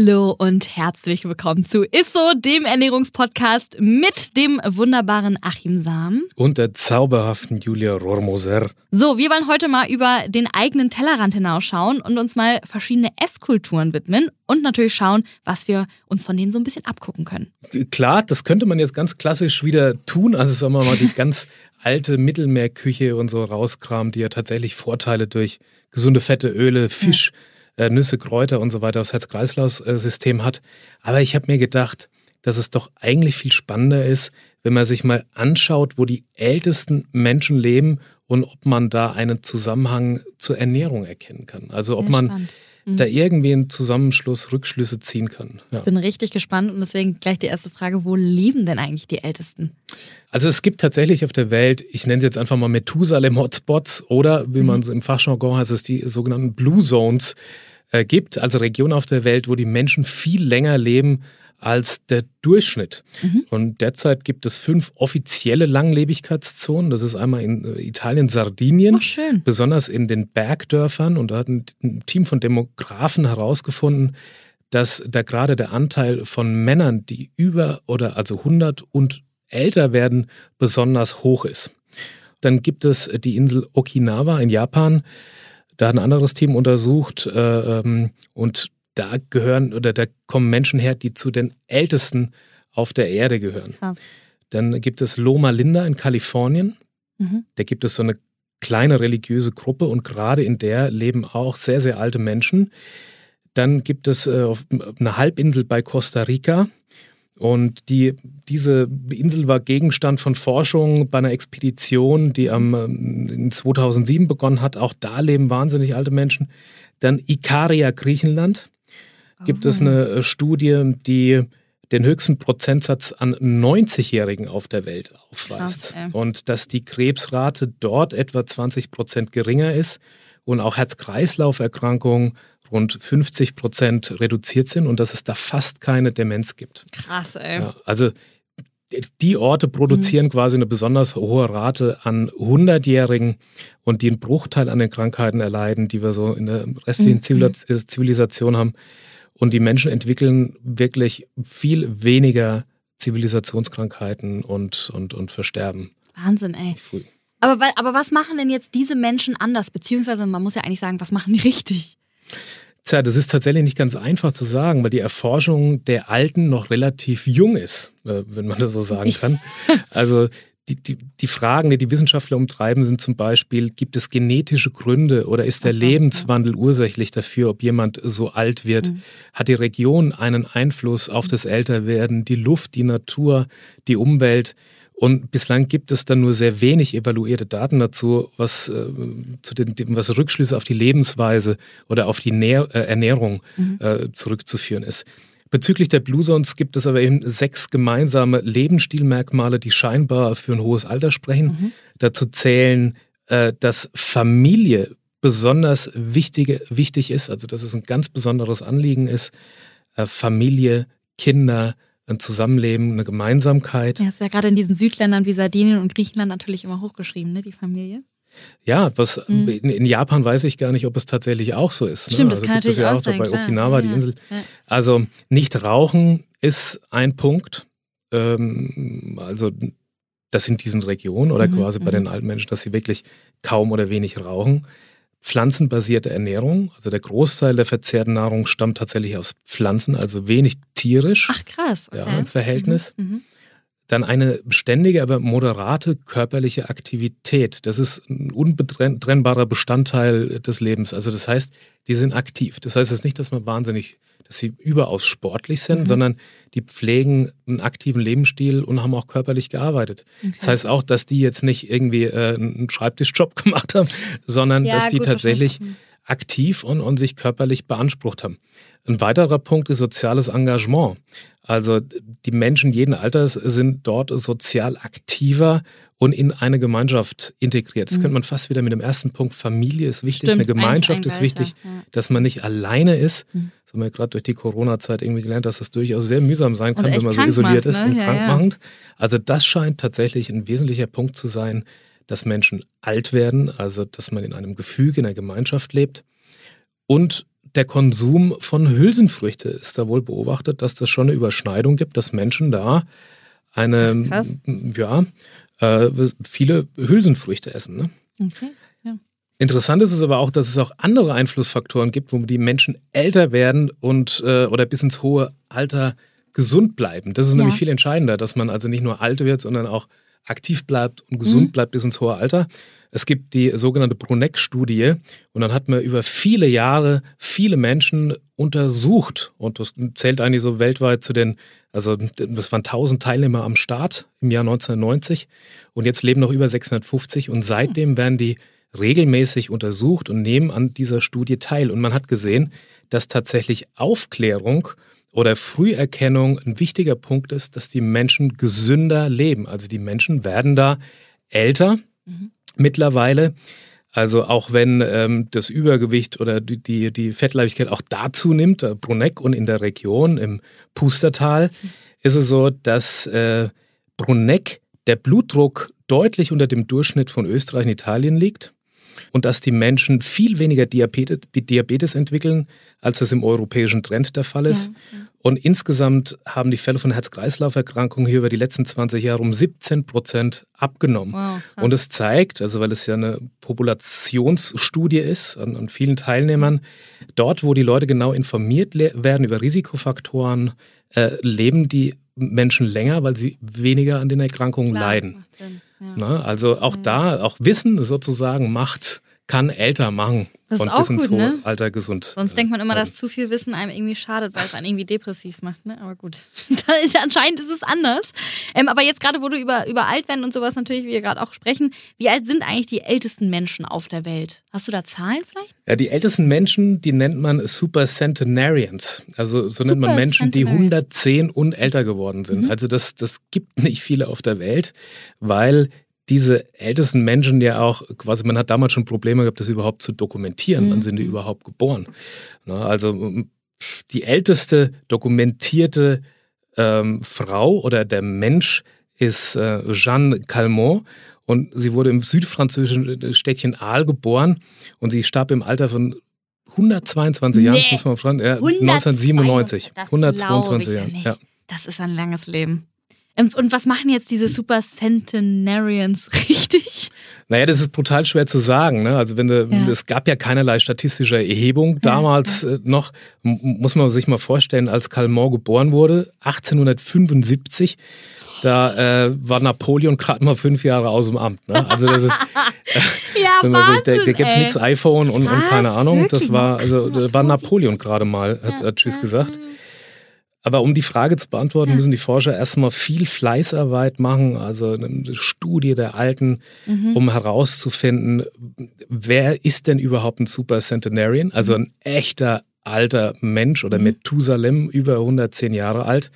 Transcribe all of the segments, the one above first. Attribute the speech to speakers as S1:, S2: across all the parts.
S1: Hallo und herzlich willkommen zu Isso, dem Ernährungspodcast mit dem wunderbaren Achim Sam.
S2: Und der zauberhaften Julia Rormoser.
S1: So, wir wollen heute mal über den eigenen Tellerrand hinausschauen und uns mal verschiedene Esskulturen widmen und natürlich schauen, was wir uns von denen so ein bisschen abgucken können.
S2: Klar, das könnte man jetzt ganz klassisch wieder tun. Also sagen wir mal die ganz alte Mittelmeerküche und so rauskramen, die ja tatsächlich Vorteile durch gesunde Fette, Öle, Fisch. Ja äh, Nüsse, Kräuter und so weiter, das Herz-Kreislauf-System hat. Aber ich habe mir gedacht, dass es doch eigentlich viel spannender ist, wenn man sich mal anschaut, wo die ältesten Menschen leben und ob man da einen Zusammenhang zur Ernährung erkennen kann. Also ob man spannend. Mhm. da irgendwie einen Zusammenschluss, Rückschlüsse ziehen kann.
S1: Ja. Ich bin richtig gespannt und deswegen gleich die erste Frage, wo leben denn eigentlich die Ältesten?
S2: Also es gibt tatsächlich auf der Welt, ich nenne sie jetzt einfach mal Methusalem-Hotspots oder wie mhm. man es im Fachjargon heißt, es die sogenannten Blue Zones äh, gibt, also Regionen auf der Welt, wo die Menschen viel länger leben als der Durchschnitt. Mhm. Und derzeit gibt es fünf offizielle Langlebigkeitszonen. Das ist einmal in äh, Italien, Sardinien,
S1: Ach, schön.
S2: besonders in den Bergdörfern. Und da hat ein, ein Team von Demografen herausgefunden, dass da gerade der Anteil von Männern, die über oder also 100 und älter werden, besonders hoch ist. Dann gibt es die Insel Okinawa in Japan. Da hat ein anderes Team untersucht äh, ähm, und da gehören oder da kommen Menschen her, die zu den ältesten auf der Erde gehören. Krass. Dann gibt es Loma Linda in Kalifornien. Mhm. Da gibt es so eine kleine religiöse Gruppe und gerade in der leben auch sehr, sehr alte Menschen. Dann gibt es äh, eine Halbinsel bei Costa Rica. Und die, diese Insel war Gegenstand von Forschung bei einer Expedition, die am, ähm, in 2007 begonnen hat. Auch da leben wahnsinnig alte Menschen. Dann Ikaria, Griechenland. Gibt oh. es eine äh, Studie, die den höchsten Prozentsatz an 90-Jährigen auf der Welt aufweist. Krass, und dass die Krebsrate dort etwa 20 Prozent geringer ist und auch Herz-Kreislauf-Erkrankungen rund 50 Prozent reduziert sind und dass es da fast keine Demenz gibt.
S1: Krass, ey.
S2: Ja, also die Orte produzieren mhm. quasi eine besonders hohe Rate an 100-Jährigen und die einen Bruchteil an den Krankheiten erleiden, die wir so in der restlichen mhm. Zivilisation haben. Und die Menschen entwickeln wirklich viel weniger Zivilisationskrankheiten und, und, und versterben.
S1: Wahnsinn, ey. Früh. Aber, aber was machen denn jetzt diese Menschen anders? Beziehungsweise man muss ja eigentlich sagen, was machen die richtig?
S2: Tja, das ist tatsächlich nicht ganz einfach zu sagen, weil die Erforschung der Alten noch relativ jung ist, äh, wenn man das so sagen kann. Also die, die, die Fragen, die die Wissenschaftler umtreiben, sind zum Beispiel, gibt es genetische Gründe oder ist der so, Lebenswandel ja. ursächlich dafür, ob jemand so alt wird? Mhm. Hat die Region einen Einfluss auf das Älterwerden, die Luft, die Natur, die Umwelt? Und bislang gibt es dann nur sehr wenig evaluierte Daten dazu, was, äh, zu den, was Rückschlüsse auf die Lebensweise oder auf die Nähr, äh, Ernährung mhm. äh, zurückzuführen ist. Bezüglich der Blue Zones gibt es aber eben sechs gemeinsame Lebensstilmerkmale, die scheinbar für ein hohes Alter sprechen. Mhm. Dazu zählen, äh, dass Familie besonders wichtige, wichtig ist, also dass es ein ganz besonderes Anliegen ist. Äh, Familie, Kinder, ein Zusammenleben, eine Gemeinsamkeit.
S1: Ja, ist ja gerade in diesen Südländern wie Sardinien und Griechenland natürlich immer hochgeschrieben, ne, die Familie.
S2: Ja, was mhm. in, in, Japan weiß ich gar nicht, ob es tatsächlich auch so ist.
S1: Ne? Stimmt,
S2: ne?
S1: also das kann natürlich ja auch sein,
S2: bei
S1: klar.
S2: Okinawa,
S1: ja,
S2: die Insel. Ja. Also nicht rauchen ist ein Punkt. Ähm, also das in diesen Regionen oder mhm, quasi bei mhm. den alten Menschen, dass sie wirklich kaum oder wenig rauchen pflanzenbasierte Ernährung. Also der Großteil der verzehrten Nahrung stammt tatsächlich aus Pflanzen, also wenig tierisch.
S1: Ach krass. Okay.
S2: Ja, im Verhältnis. Mhm, mhm. Dann eine ständige, aber moderate körperliche Aktivität. Das ist ein untrennbarer Bestandteil des Lebens. Also das heißt, die sind aktiv. Das heißt jetzt nicht, dass man wahnsinnig dass sie überaus sportlich sind, mhm. sondern die pflegen einen aktiven Lebensstil und haben auch körperlich gearbeitet. Okay. Das heißt auch, dass die jetzt nicht irgendwie äh, einen Schreibtischjob gemacht haben, sondern ja, dass die tatsächlich aktiv und, und sich körperlich beansprucht haben. Ein weiterer Punkt ist soziales Engagement. Also die Menschen jeden Alters sind dort sozial aktiver und in eine Gemeinschaft integriert. Das mhm. könnte man fast wieder mit dem ersten Punkt, Familie ist wichtig, Stimmt, eine Gemeinschaft ist wichtig, ja. dass man nicht alleine ist, mhm. Das haben wir gerade durch die Corona-Zeit irgendwie gelernt, dass das durchaus sehr mühsam sein kann, wenn man so isoliert
S1: krank
S2: ist
S1: macht,
S2: und
S1: ne? Ja,
S2: krank
S1: ja.
S2: Also das scheint tatsächlich ein wesentlicher Punkt zu sein, dass Menschen alt werden, also dass man in einem Gefüge, in einer Gemeinschaft lebt. Und der Konsum von Hülsenfrüchte ist da wohl beobachtet, dass das schon eine Überschneidung gibt, dass Menschen da eine,
S1: krass.
S2: ja, äh, viele Hülsenfrüchte essen. Ne?
S1: Okay. Ja.
S2: Interessant ist es aber auch, dass es auch andere Einflussfaktoren gibt, wo die Menschen älter werden und äh, oder bis ins hohe Alter gesund bleiben. Das ist
S1: Ja.
S2: nämlich viel entscheidender, dass man also nicht nur alt wird, sondern auch aktiv bleibt und gesund
S1: Mhm.
S2: bleibt bis ins hohe Alter. Es gibt die sogenannte Bruneck-Studie und dann hat man über viele Jahre viele Menschen untersucht und das zählt eigentlich so weltweit zu den, also das waren 1000 Teilnehmer am Start im Jahr 1990 und jetzt leben noch über 650 und seitdem werden die regelmäßig untersucht und nehmen an dieser Studie teil. Und man hat gesehen, dass tatsächlich Aufklärung oder Früherkennung ein wichtiger Punkt ist, dass die Menschen gesünder leben. Also die Menschen werden da älter
S1: Mhm.
S2: mittlerweile. Also auch wenn ähm, das Übergewicht oder die, die, die Fettleibigkeit auch dazu nimmt, äh, Bruneck und in der Region im Pustertal, ist es so, dass äh, Bruneck der Blutdruck deutlich unter dem Durchschnitt von Österreich und Italien liegt und dass die Menschen viel weniger Diabetes, Diabetes entwickeln, als es im europäischen Trend der Fall ist. Und insgesamt haben die Fälle von Herz-Kreislauf-Erkrankungen hier über die letzten 20 Jahre um 17 Prozent abgenommen.
S1: Wow.
S2: Und es zeigt, also weil es ja eine Populationsstudie ist an, an vielen Teilnehmern, dort, wo die Leute genau informiert werden über Risikofaktoren, äh, leben die Menschen länger, weil sie weniger an den Erkrankungen
S1: Klar,
S2: leiden.
S1: Ja.
S2: Ne? Also auch da, auch Wissen sozusagen macht, kann älter machen
S1: Das ist
S2: und
S1: auch
S2: bis ins
S1: gut,
S2: hohe
S1: ne?
S2: Alter gesund.
S1: Sonst denkt man immer, dass zu viel Wissen einem irgendwie schadet, weil es einen irgendwie depressiv macht. Ne? Aber gut, ist, anscheinend ist es anders. Ähm, aber jetzt gerade, wo du über, über Altwerden und sowas natürlich, wie wir gerade auch sprechen, wie alt sind eigentlich die ältesten Menschen auf der Welt? Hast du da Zahlen vielleicht?
S2: Ja, die ältesten Menschen, die nennt man Supercentenarians. Also so nennt man Menschen, die
S1: Supercentenarians.
S2: 110 und älter geworden sind.
S1: Mhm.
S2: Also das, das gibt nicht viele auf der Welt, weil diese ältesten Menschen ja auch, quasi, man hat damals schon Probleme gehabt, das überhaupt zu dokumentieren.
S1: Mhm.
S2: Wann sind die überhaupt geboren? Na, also m, die älteste dokumentierte ähm, Frau oder der Mensch ist äh, Jeanne Calment und sie wurde im südfranzösischen Städtchen Aal geboren und sie starb im Alter von 122 Jahren, das
S1: Nee.
S2: muss man fragen, ja,
S1: 192.
S2: 1997.
S1: Das
S2: 122
S1: glaub ich ja
S2: Jahre. Ja.
S1: Das ist ein langes Leben. Ähm, Und was machen jetzt diese Super Centenarians richtig?
S2: Naja, das ist brutal schwer zu sagen. Ne? Also wenn du,
S1: Ja.
S2: es gab ja keinerlei statistische Erhebung damals äh, noch. Muss man sich mal vorstellen, als Calment geboren wurde, 1875, da äh, war Napoleon gerade mal fünf Jahre aus dem Amt. Ne? Also das ist,
S1: Ja,
S2: wenn man sich, da, da
S1: Wahnsinn,
S2: gibt's nichts iPhone und, und keine Ahnung. Das war, also da war
S1: 1875.
S2: Napoleon gerade mal, hat,
S1: Ja,
S2: hat Tschüss
S1: ja,
S2: gesagt.
S1: Ja.
S2: Aber um die Frage zu beantworten, müssen die Forscher erstmal viel Fleißarbeit machen, also eine Studie der Alten,
S1: Mhm.
S2: um herauszufinden, wer ist denn überhaupt ein Supercentenarian, also ein echter alter Mensch oder
S1: Mhm.
S2: Methusalem, über 110 Jahre alt.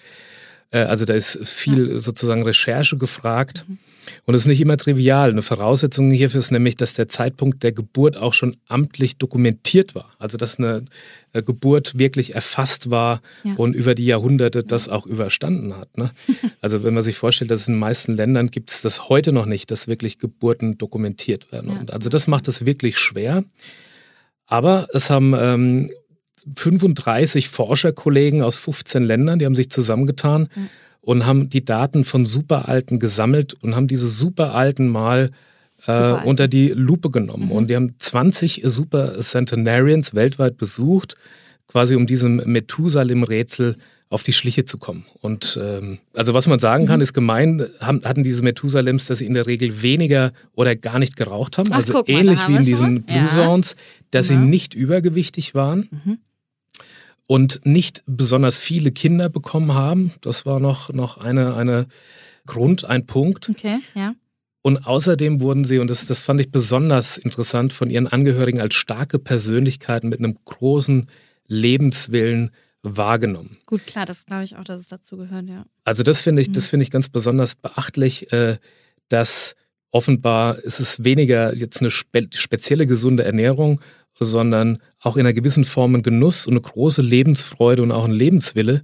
S2: Äh, Also da ist viel sozusagen Recherche gefragt.
S1: Mhm.
S2: Und es ist nicht immer trivial. Eine Voraussetzung hierfür ist nämlich, dass der Zeitpunkt der Geburt auch schon amtlich dokumentiert war. Also dass eine äh, Geburt wirklich erfasst war
S1: Ja.
S2: und über die Jahrhunderte das auch überstanden hat. Ne? Also wenn man sich vorstellt, dass in den meisten Ländern gibt es das heute noch nicht, dass wirklich Geburten dokumentiert werden.
S1: Ja.
S2: Und also das macht es wirklich schwer. Aber es haben ähm, 35 Forscherkollegen aus 15 Ländern, die haben sich zusammengetan
S1: Mhm.
S2: Und haben die Daten von Superalten gesammelt und haben diese Superalten mal äh, unter die Lupe genommen.
S1: Mhm.
S2: Und die haben 20 Super Centenarians weltweit besucht, quasi um diesem Methusalem-Rätsel auf die Schliche zu kommen. Und ähm, also was man sagen
S1: Mhm.
S2: kann, ist gemein, haben, hatten diese Methusalems, dass sie in der Regel weniger oder gar nicht geraucht haben.
S1: Ach,
S2: also
S1: mal,
S2: ähnlich wie in diesen Blue
S1: Ja.
S2: Zones, dass
S1: Ja.
S2: sie nicht übergewichtig waren
S1: Mhm.
S2: Und nicht besonders viele Kinder bekommen haben. Das war noch, noch eine, eine Grund, ein Punkt.
S1: Okay, ja.
S2: Und außerdem wurden sie, und das, das fand ich besonders interessant, von ihren Angehörigen als starke Persönlichkeiten mit einem großen Lebenswillen wahrgenommen.
S1: Gut, klar, das glaube ich auch, dass es dazu gehört, ja.
S2: Also das finde ich,
S1: Mhm.
S2: das finde ich ganz besonders beachtlich, äh, dass offenbar ist es weniger jetzt eine spe spezielle gesunde Ernährung, sondern auch in einer gewissen Form ein Genuss und eine große Lebensfreude und auch ein Lebenswille,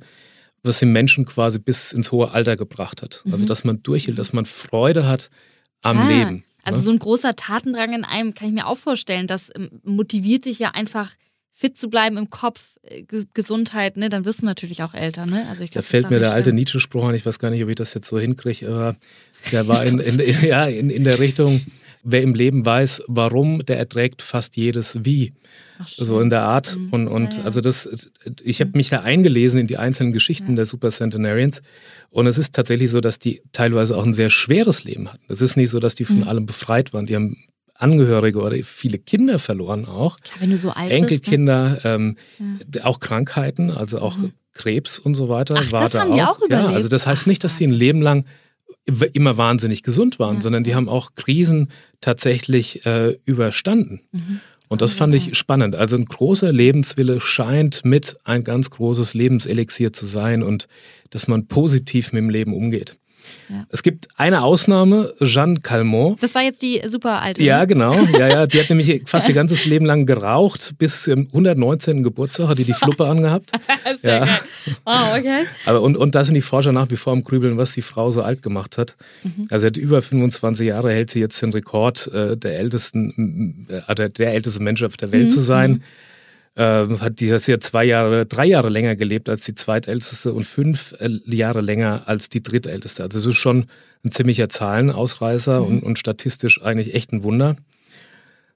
S2: was den Menschen quasi bis ins hohe Alter gebracht hat. Also
S1: Mhm.
S2: dass man durchhält, dass man Freude hat am
S1: Klar.
S2: Leben.
S1: Also
S2: ne?
S1: so ein großer Tatendrang in einem kann ich mir auch vorstellen. Das ähm, motiviert dich ja einfach fit zu bleiben im Kopf, äh, Ge Gesundheit, ne? Dann wirst du natürlich auch älter, ne? Also ich
S2: Da
S1: glaub, das
S2: fällt mir der alte. Nietzsche-Spruch an, ich weiß gar nicht, ob ich das jetzt so hinkriege, aber der war in, in, ja, in, in der Richtung, wer im Leben weiß, warum, der erträgt fast jedes Wie.
S1: Ach.
S2: So in der Art.
S1: Mhm.
S2: Und, und
S1: Ja, ja.
S2: also das, ich habe mich da eingelesen in die einzelnen Geschichten der Super Centenarians. Und es ist tatsächlich so, dass die teilweise auch ein sehr schweres Leben hatten. Es ist nicht so, dass die von
S1: Mhm.
S2: allem befreit waren. Die haben Angehörige oder viele Kinder verloren auch.
S1: Klar, wenn du so alt bist. Ne?
S2: Enkelkinder, ähm, auch Krankheiten, also auch Krebs und so weiter.
S1: Mhm. Ach,
S2: war
S1: das
S2: da
S1: haben die auch
S2: Ja,
S1: überlebt?
S2: also das heißt
S1: Ach,
S2: nicht, dass sie ein Leben lang immer wahnsinnig gesund waren,
S1: Ja,
S2: sondern die haben auch Krisen tatsächlich äh, überstanden.
S1: Mhm.
S2: Und das fand ich spannend. Also ein großer Lebenswille scheint mit ein ganz großes Lebenselixier zu sein und dass man positiv mit dem Leben umgeht.
S1: Ja.
S2: Es gibt eine Ausnahme, Jeanne Calment.
S1: Das war jetzt die super alte.
S2: Ja,
S1: ne?
S2: genau. Ja, ja. Die hat nämlich fast ihr ganzes Leben lang geraucht. Bis zum 119. Geburtstag hat die die Fluppe angehabt.
S1: Sehr
S2: Ja.
S1: geil. Wow, okay.
S2: Aber und, und da sind die Forscher nach wie vor am Grübeln, was die Frau so alt gemacht hat.
S1: Mhm.
S2: Also sie hat über 25 Jahre, hält sie jetzt den Rekord, äh, der ältesten, äh, der, der älteste Mensch auf der Welt
S1: Mhm.
S2: zu sein. Äh, hat die hat ja zwei Jahre, drei Jahre länger gelebt als die zweitälteste und fünf äh, Jahre länger als die drittälteste. Also das ist schon ein ziemlicher Zahlenausreißer und, und statistisch eigentlich echt ein Wunder.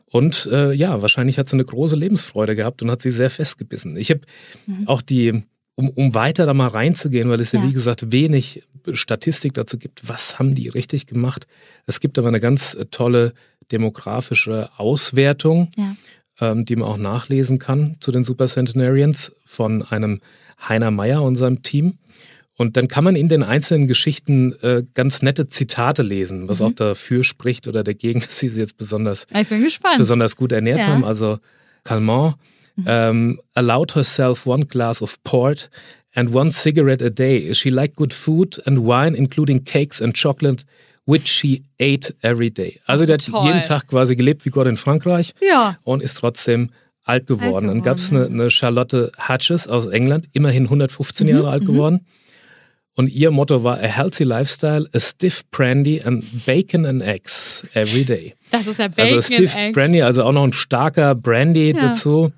S2: Und äh, ja, wahrscheinlich hat sie eine große Lebensfreude gehabt und hat sie sehr festgebissen. Ich habe auch die, um, um weiter da mal reinzugehen, weil es ja,
S1: Ja.
S2: wie gesagt wenig Statistik dazu gibt, was haben die richtig gemacht. Es gibt aber eine ganz äh, tolle demografische Auswertung,
S1: Ja.
S2: Ähm, die man auch nachlesen kann zu den Super Centenarians von einem Heiner Meyer und seinem Team. Und dann kann man in den einzelnen Geschichten äh, ganz nette Zitate lesen, was
S1: Mhm.
S2: auch dafür spricht oder dagegen, dass sie sie jetzt besonders
S1: gespannt.
S2: besonders gut ernährt
S1: Ja. Mhm.
S2: haben. Also Calmont ähm, allowed herself one glass of port and one cigarette a day. She liked good food and wine, including cakes and chocolate, which she ate every day. Also der hat
S1: Toll.
S2: jeden Tag quasi gelebt wie Gott in Frankreich
S1: Ja.
S2: und ist trotzdem alt geworden. Dann
S1: geworden,
S2: gab es eine, eine Charlotte Hutches aus England, immerhin 115
S1: Mhm,
S2: Jahre alt geworden. Und ihr Motto war a healthy lifestyle, a stiff brandy and bacon and eggs every day.
S1: Das ist ja Bacon
S2: Also Stiff
S1: Eggs.
S2: Brandy, also auch noch ein starker Brandy
S1: Ja.
S2: dazu.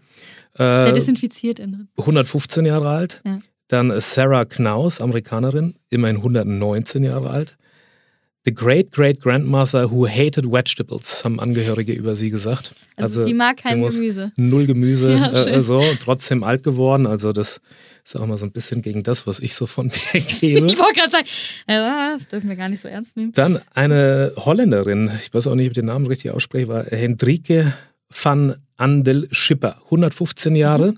S1: Der
S2: Äh,
S1: desinfiziert innen.
S2: 115 Jahre alt.
S1: Ja.
S2: Dann Sarah Knaus, Amerikanerin, immerhin 119 Jahre alt. The Great Great Grandmother who hated vegetables, haben Angehörige über sie gesagt.
S1: Also sie mag kein
S2: sie
S1: Gemüse.
S2: Null Gemüse,
S1: Ja,
S2: äh, so, trotzdem alt geworden. Also das ist auch mal so ein bisschen gegen das, was ich so von mir gebe.
S1: Ich wollte gerade sagen, ja, das dürfen wir gar nicht so ernst nehmen.
S2: Dann eine Holländerin, ich weiß auch nicht, ob ich den Namen richtig ausspreche, war Hendrike van Andel Schipper, 115 Jahre.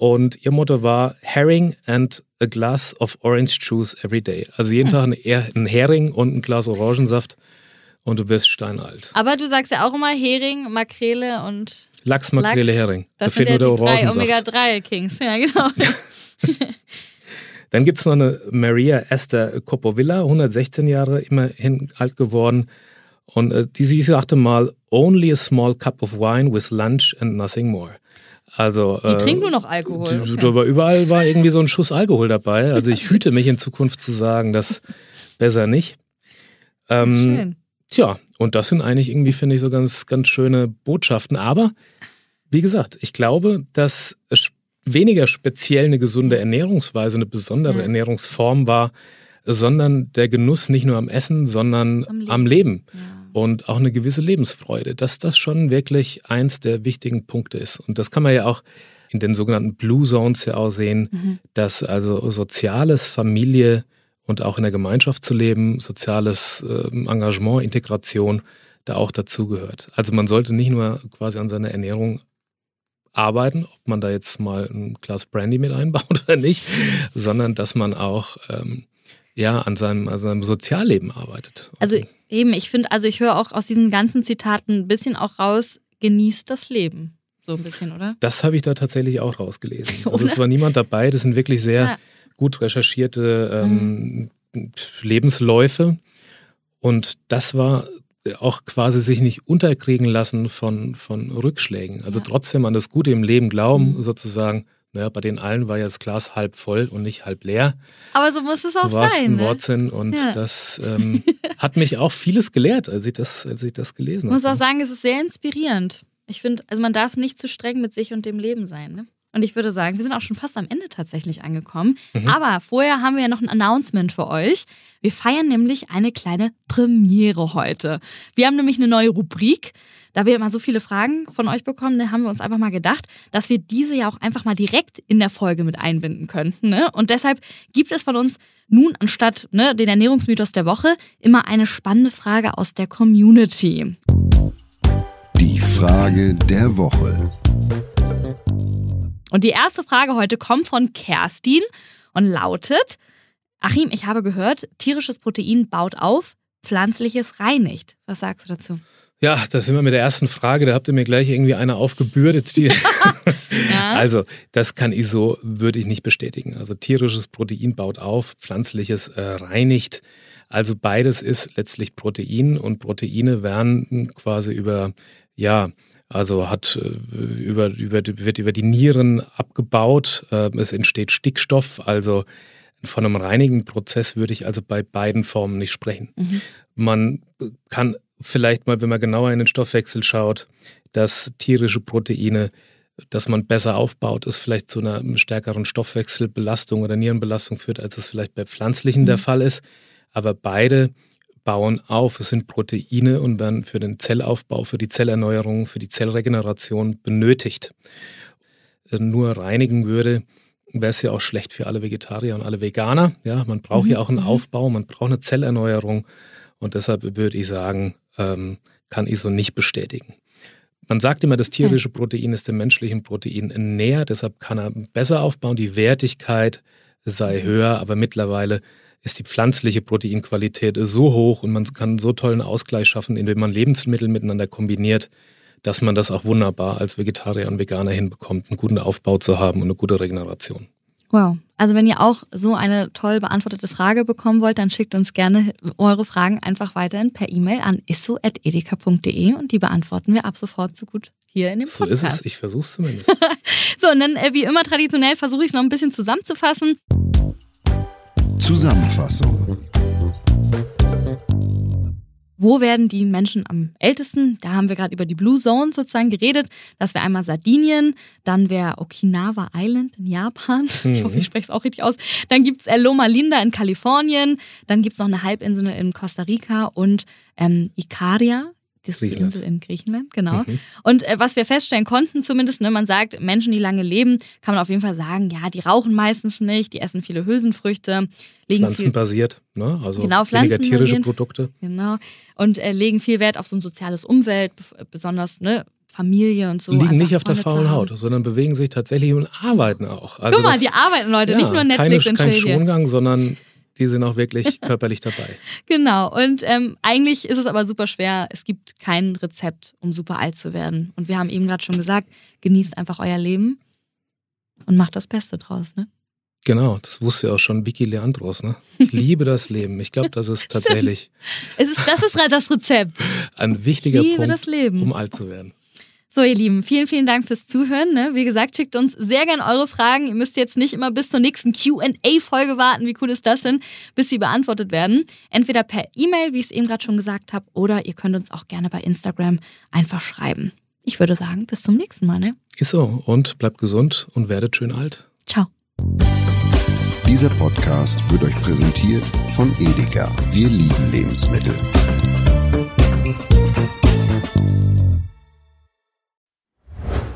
S2: Und ihr Motto war Herring and a glass of orange juice every day. Also jeden Tag ein, Er- Hering und ein Glas Orangensaft und du wirst steinalt.
S1: Aber du sagst ja auch immer Hering, Makrele und
S2: Lachs, Makrele,
S1: Lachs.
S2: Hering.
S1: das
S2: da fehlt
S1: ja
S2: nur der
S1: drei
S2: Orangensaft.
S1: Omega-3-Kings. Ja, genau.
S2: Dann gibt's noch eine Maria Esther Copovilla, 116 Jahre, immerhin alt geworden. Und äh, die sie sagte mal, only a small cup of wine with lunch and nothing more. Also,
S1: Die
S2: äh,
S1: trinken nur noch Alkohol.
S2: die-
S1: Okay.
S2: Überall war irgendwie so ein Schuss Alkohol dabei. Also ich hüte mich in Zukunft zu sagen, das besser nicht. Ähm,
S1: Schön.
S2: Tja, und das sind eigentlich irgendwie, finde ich, so ganz, ganz schöne Botschaften. Aber wie gesagt, ich glaube, dass weniger speziell eine gesunde Ernährungsweise, eine besondere
S1: Ja.
S2: Ernährungsform war, sondern der Genuss nicht nur am Essen, sondern
S1: Am
S2: am
S1: Leben.
S2: Leben.
S1: Ja.
S2: Und auch eine gewisse Lebensfreude, dass das schon wirklich eins der wichtigen Punkte ist. Und das kann man ja auch in den sogenannten Blue Zones ja auch sehen,
S1: Mhm.
S2: dass also Soziales, Familie und auch in der Gemeinschaft zu leben, soziales ähm, Engagement, Integration da auch dazugehört. Also man sollte nicht nur quasi an seiner Ernährung arbeiten, ob man da jetzt mal ein Glas Brandy mit einbaut oder nicht, sondern dass man auch ähm, ja an seinem, an seinem Sozialleben arbeitet.
S1: Also eben, ich finde, also ich höre auch aus diesen ganzen Zitaten ein bisschen auch raus, genießt das Leben. So ein bisschen, oder?
S2: Das habe ich da tatsächlich auch rausgelesen. Also es war niemand dabei, das sind wirklich sehr
S1: Ja.
S2: gut recherchierte ähm, Lebensläufe. Und das war auch quasi sich nicht unterkriegen lassen von, von Rückschlägen. Also ja. trotzdem an das Gute im Leben glauben, mhm. sozusagen. Naja, bei den allen war ja das Glas halb voll und nicht halb leer.
S1: Aber so muss es auch
S2: Was
S1: sein.
S2: Ein ne? Wortsinn und ja. das ähm, hat mich auch vieles gelehrt, als ich das, als ich das gelesen habe.
S1: Ich muss auch sagen, es ist sehr inspirierend. Ich finde, also man darf nicht zu streng mit sich und dem Leben sein. Ne? Und ich würde sagen, wir sind auch schon fast am Ende tatsächlich angekommen. Mhm. Aber vorher haben wir ja noch ein Announcement für euch. Wir feiern nämlich eine kleine Premiere heute. Wir haben nämlich eine neue Rubrik. Da wir immer so viele Fragen von euch bekommen, ne, haben wir uns einfach mal gedacht, dass wir diese ja auch einfach mal direkt in der Folge mit einbinden könnten. Ne? Und deshalb gibt es von uns nun anstatt ne, den Ernährungsmythos der Woche immer eine spannende Frage aus der Community.
S3: Die Frage der Woche.
S1: Und die erste Frage heute kommt von Kerstin und lautet: Achim, ich habe gehört, tierisches Protein baut auf, pflanzliches reinigt. Was sagst du dazu?
S2: Ja, das sind wir mit der ersten Frage. Da habt ihr mir gleich irgendwie eine aufgebürdet. ja. Also, das kann ich so, würde ich nicht bestätigen. Also, tierisches Protein baut auf, pflanzliches äh, reinigt. Also, beides ist letztlich Protein und Proteine werden quasi über, ja, also hat äh, über, über, wird über die Nieren abgebaut. Äh, es entsteht Stickstoff. Also von einem reinigen Prozess würde ich also bei beiden Formen nicht sprechen. Mhm. Man kann vielleicht mal, wenn man genauer in den Stoffwechsel schaut, dass tierische Proteine, dass man besser aufbaut, es vielleicht zu einer stärkeren Stoffwechselbelastung oder Nierenbelastung führt, als es vielleicht bei pflanzlichen mhm. der Fall ist. Aber beide bauen auf. Es sind Proteine und werden für den Zellaufbau, für die Zellerneuerung, für die Zellregeneration benötigt. Äh, nur reinigen würde, wäre es ja auch schlecht für alle Vegetarier und alle Veganer. Ja, man braucht mhm. ja auch einen mhm. Aufbau, man braucht eine Zellerneuerung und deshalb würde ich sagen, ähm, kann ich so nicht bestätigen. Man sagt immer, das tierische Protein ist dem menschlichen Protein näher, deshalb kann er besser aufbauen, die Wertigkeit sei höher, aber mittlerweile ist die pflanzliche Proteinqualität so hoch und man kann so tollen Ausgleich schaffen, indem man Lebensmittel miteinander kombiniert, dass man das auch wunderbar als Vegetarier und Veganer hinbekommt, einen guten Aufbau zu haben und eine gute Regeneration.
S1: Wow. Also wenn ihr auch so eine toll beantwortete Frage bekommen wollt, dann schickt uns gerne eure Fragen einfach weiterhin per E-Mail an isso.edeka.de und die beantworten wir ab sofort so gut hier in dem Podcast.
S2: So ist es, ich versuche es zumindest.
S1: so, und dann äh, wie immer traditionell versuche ich es noch ein bisschen zusammenzufassen.
S3: Zusammenfassung.
S1: Wo werden die Menschen am ältesten? Da haben wir gerade über die Blue Zone sozusagen geredet. Das wäre einmal Sardinien, dann wäre Okinawa Island in Japan. Mhm. Ich hoffe, ich spreche es auch richtig aus. Dann gibt es Loma Linda in Kalifornien. Dann gibt es noch eine Halbinsel in Costa Rica und ähm, Ikaria das ist die Insel in Griechenland, genau. Mhm. Und äh, was wir feststellen konnten, zumindest, ne, man sagt, Menschen, die lange leben, kann man auf jeden Fall sagen, ja, die rauchen meistens nicht, die essen viele Hülsenfrüchte,
S2: legen Pflanzenbasiert, ne? also genau, weniger tierische Produkte.
S1: Genau. Und äh, legen viel Wert auf so ein soziales Umfeld, besonders ne, Familie und so.
S2: Liegen nicht auf der faulen Haut, sondern bewegen sich tatsächlich und arbeiten auch.
S1: Also Guck mal, das, die arbeiten Leute, ja, nicht nur Netflix
S2: keine,
S1: und
S2: Kein Schongang, sondern die sind auch wirklich körperlich dabei.
S1: Genau. Und ähm, eigentlich ist es aber super schwer. Es gibt kein Rezept, um super alt zu werden. Und wir haben eben gerade schon gesagt, genießt einfach euer Leben und macht das Beste draus, ne?
S2: Genau, das wusste ja auch schon Vicky Leandros, ne? Ich liebe das Leben. Ich glaube, das ist tatsächlich.
S1: es ist, das ist das Rezept.
S2: Ein wichtiger Punkt, um alt zu werden.
S1: So, ihr Lieben, vielen, vielen Dank fürs Zuhören. Ne? Wie gesagt, schickt uns sehr gerne eure Fragen. Ihr müsst jetzt nicht immer bis zur nächsten QA-Folge warten. Wie cool ist das denn? Bis sie beantwortet werden. Entweder per E-Mail, wie ich es eben gerade schon gesagt habe, oder ihr könnt uns auch gerne bei Instagram einfach schreiben. Ich würde sagen, bis zum nächsten Mal. Ne?
S2: Ist so. Und bleibt gesund und werdet schön alt.
S1: Ciao.
S3: Dieser Podcast wird euch präsentiert von Edeka. Wir lieben Lebensmittel.